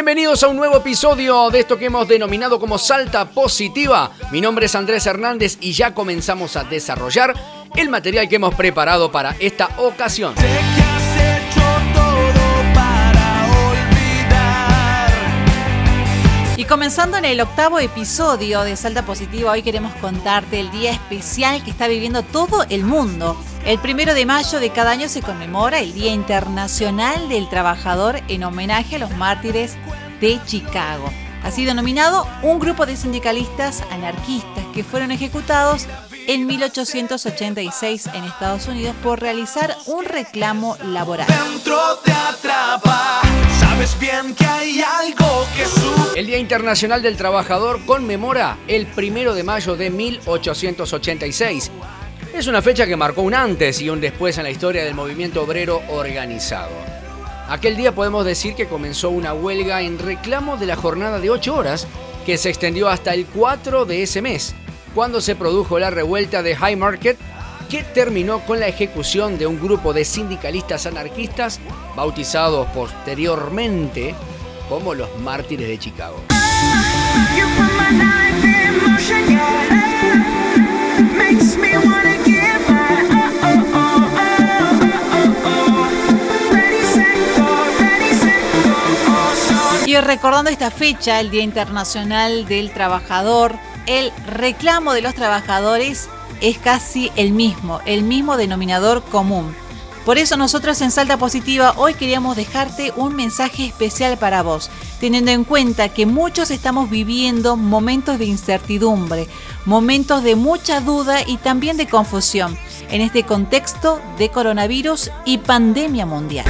Bienvenidos a un nuevo episodio de esto que hemos denominado como Salta Positiva. Mi nombre es Andrés Hernández y ya comenzamos a desarrollar el material que hemos preparado para esta ocasión. Comenzando en el octavo episodio de Salta Positiva, hoy queremos contarte el día especial que está viviendo todo el mundo. El primero de mayo de cada año se conmemora el Día Internacional del Trabajador en homenaje a los mártires de Chicago. Ha sido nominado un grupo de sindicalistas anarquistas que fueron ejecutados en 1886 en Estados Unidos por realizar un reclamo laboral. El Día Internacional del Trabajador conmemora el primero de mayo de 1886 es una fecha que marcó un antes y un después en la historia del movimiento obrero organizado. Aquel día podemos decir que comenzó una huelga en reclamo de la jornada de 8 horas que se extendió hasta el 4 de ese mes, cuando se produjo la revuelta de High Market que terminó con la ejecución de un grupo de sindicalistas anarquistas bautizados posteriormente como los mártires de Chicago. Y recordando esta fecha, el Día Internacional del Trabajador, el reclamo de los trabajadores es casi el mismo, el mismo denominador común. Por eso nosotros en Salta Positiva hoy queríamos dejarte un mensaje especial para vos, teniendo en cuenta que muchos estamos viviendo momentos de incertidumbre, momentos de mucha duda y también de confusión en este contexto de coronavirus y pandemia mundial.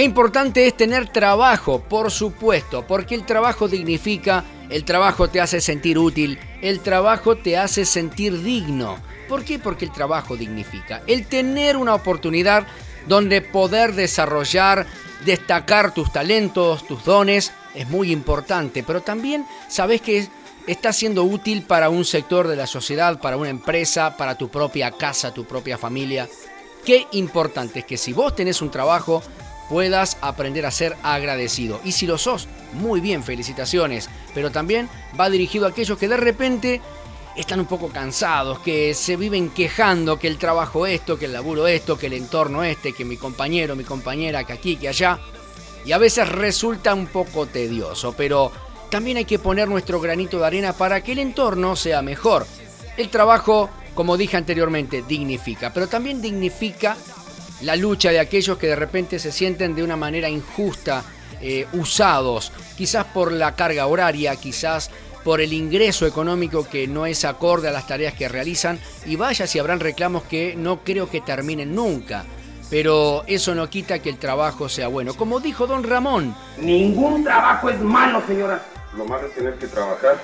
Qué importante es tener trabajo, por supuesto, porque el trabajo dignifica, el trabajo te hace sentir útil, el trabajo te hace sentir digno. ¿Por qué? Porque el trabajo dignifica. El tener una oportunidad donde poder desarrollar, destacar tus talentos, tus dones, es muy importante, pero también sabes que está siendo útil para un sector de la sociedad, para una empresa, para tu propia casa, tu propia familia. Qué importante es que si vos tenés un trabajo, puedas aprender a ser agradecido. Y si lo sos, muy bien, felicitaciones. Pero también va dirigido a aquellos que de repente están un poco cansados, que se viven quejando que el trabajo esto, que el laburo esto, que el entorno este, que mi compañero, mi compañera, que aquí, que allá. Y a veces resulta un poco tedioso, pero también hay que poner nuestro granito de arena para que el entorno sea mejor. El trabajo, como dije anteriormente, dignifica, pero también dignifica la lucha de aquellos que de repente se sienten de una manera injusta eh, usados, quizás por la carga horaria, quizás por el ingreso económico que no es acorde a las tareas que realizan y vaya si habrán reclamos que no creo que terminen nunca. Pero eso no quita que el trabajo sea bueno. Como dijo don Ramón. Ningún trabajo es malo, señora. Lo malo es tener que trabajar.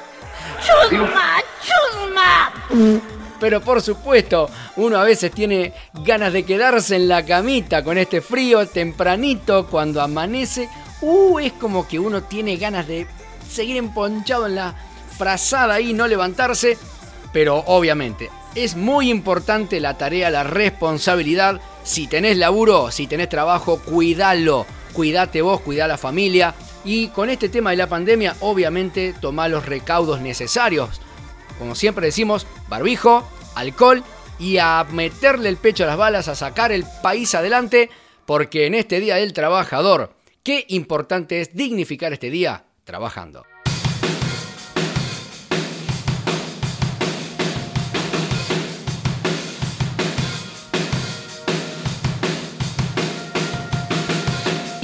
¡Chusma! ¡Chusma! Pero por supuesto uno a veces tiene ganas de quedarse en la camita con este frío tempranito cuando amanece. Uh, es como que uno tiene ganas de seguir emponchado en la frazada y no levantarse, pero obviamente es muy importante la tarea, la responsabilidad. Si tenés laburo, si tenés trabajo, cuídalo. Cuídate vos, cuida la familia. Y con este tema de la pandemia, obviamente, toma los recaudos necesarios como siempre decimos, barbijo, alcohol y a meterle el pecho a las balas, a sacar el país adelante, porque en este Día del Trabajador, qué importante es dignificar este día trabajando.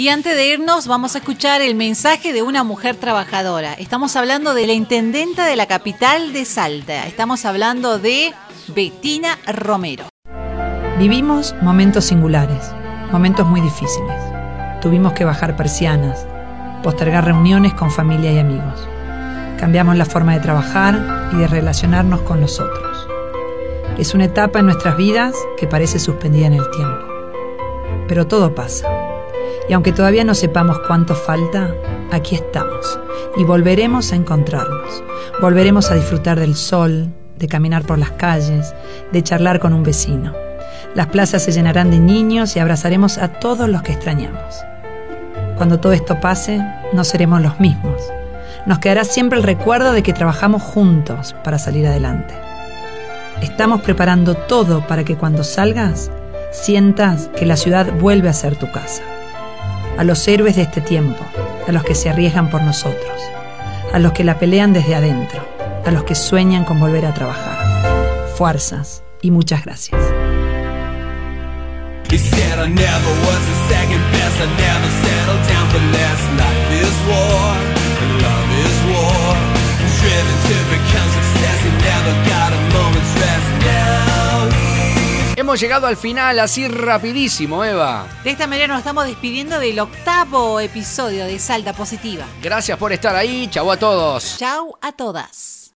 Y antes de irnos, vamos a escuchar el mensaje de una mujer trabajadora. Estamos hablando de la intendenta de la capital de Salta. Estamos hablando de Bettina Romero. Vivimos momentos singulares, momentos muy difíciles. Tuvimos que bajar persianas, postergar reuniones con familia y amigos. Cambiamos la forma de trabajar y de relacionarnos con los otros. Es una etapa en nuestras vidas que parece suspendida en el tiempo. Pero todo pasa y aunque todavía no sepamos cuánto falta, aquí estamos y volveremos a encontrarnos. Volveremos a disfrutar del sol, de caminar por las calles, de charlar con un vecino. Las plazas se llenarán de niños y abrazaremos a todos los que extrañamos. Cuando todo esto pase, no seremos los mismos. Nos quedará siempre el recuerdo de que trabajamos juntos para salir adelante. Estamos preparando todo para que cuando salgas, sientas que la ciudad vuelve a ser tu casa. A los héroes de este tiempo, a los que se arriesgan por nosotros, a los que la pelean desde adentro, a los que sueñan con volver a trabajar. Fuerzas y muchas gracias. Hemos llegado al final así rapidísimo, Eva. De esta manera nos estamos despidiendo del octavo episodio de Salta Positiva. Gracias por estar ahí. Chau a todos. Chau a todas.